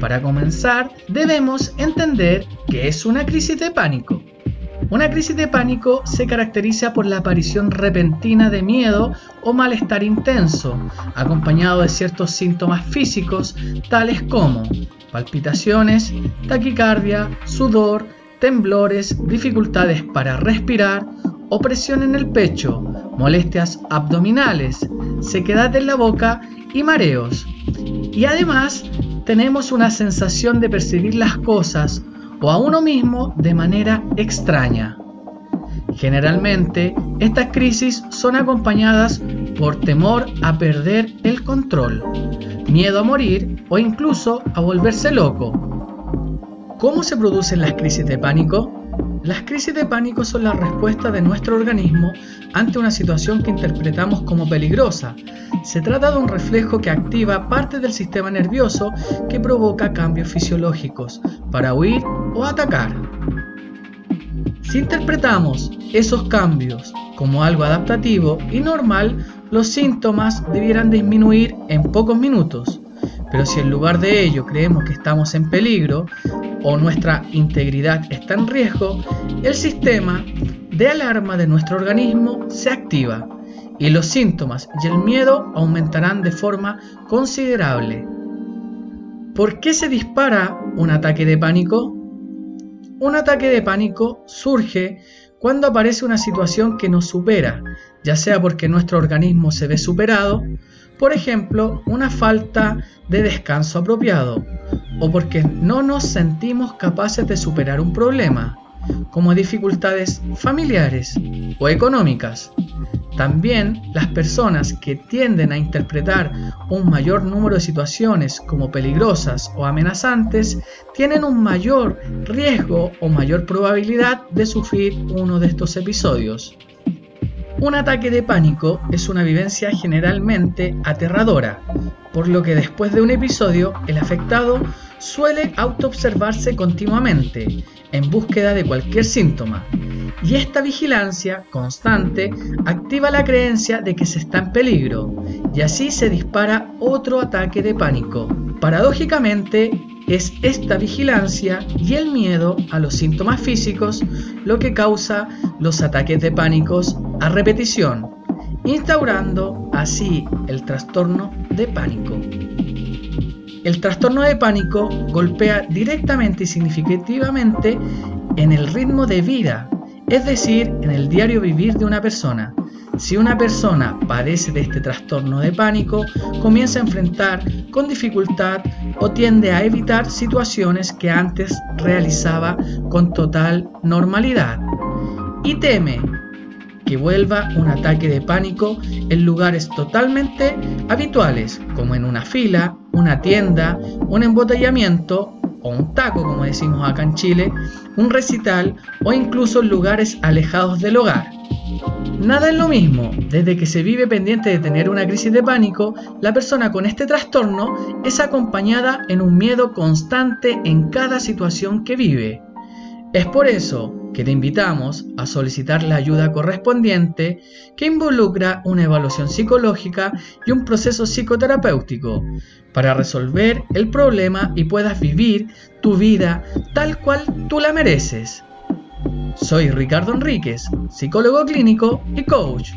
Para comenzar, debemos entender qué es una crisis de pánico. Una crisis de pánico se caracteriza por la aparición repentina de miedo o malestar intenso, acompañado de ciertos síntomas físicos tales como palpitaciones, taquicardia, sudor, temblores, dificultades para respirar, opresión en el pecho, molestias abdominales, sequedad en la boca y mareos. Y además tenemos una sensación de percibir las cosas o a uno mismo de manera extraña. Generalmente, estas crisis son acompañadas por temor a perder el control, miedo a morir o incluso a volverse loco. ¿Cómo se producen las crisis de pánico? Las crisis de pánico son la respuesta de nuestro organismo ante una situación que interpretamos como peligrosa. Se trata de un reflejo que activa parte del sistema nervioso que provoca cambios fisiológicos para huir o atacar. Si interpretamos esos cambios como algo adaptativo y normal, los síntomas debieran disminuir en pocos minutos. Pero si en lugar de ello creemos que estamos en peligro o nuestra integridad está en riesgo, el sistema de alarma de nuestro organismo se activa y los síntomas y el miedo aumentarán de forma considerable. ¿Por qué se dispara un ataque de pánico? Un ataque de pánico surge cuando aparece una situación que nos supera, ya sea porque nuestro organismo se ve superado, por ejemplo, una falta de descanso apropiado, o porque no nos sentimos capaces de superar un problema, como dificultades familiares o económicas. También las personas que tienden a interpretar un mayor número de situaciones como peligrosas o amenazantes tienen un mayor riesgo o mayor probabilidad de sufrir uno de estos episodios. Un ataque de pánico es una vivencia generalmente aterradora, por lo que después de un episodio el afectado suele autoobservarse continuamente en búsqueda de cualquier síntoma, y esta vigilancia constante activa la creencia de que se está en peligro, y así se dispara otro ataque de pánico. Paradójicamente, es esta vigilancia y el miedo a los síntomas físicos lo que causa los ataques de pánicos a repetición, instaurando así el trastorno de pánico. El trastorno de pánico golpea directamente y significativamente en el ritmo de vida, es decir, en el diario vivir de una persona. Si una persona padece de este trastorno de pánico, comienza a enfrentar con dificultad o tiende a evitar situaciones que antes realizaba con total normalidad y teme que vuelva un ataque de pánico en lugares totalmente habituales, como en una fila, una tienda, un embotellamiento o un taco, como decimos acá en Chile, un recital o incluso lugares alejados del hogar. Nada es lo mismo, desde que se vive pendiente de tener una crisis de pánico, la persona con este trastorno es acompañada en un miedo constante en cada situación que vive. Es por eso que te invitamos a solicitar la ayuda correspondiente que involucra una evaluación psicológica y un proceso psicoterapéutico para resolver el problema y puedas vivir tu vida tal cual tú la mereces. Soy Ricardo Enríquez, psicólogo clínico y coach.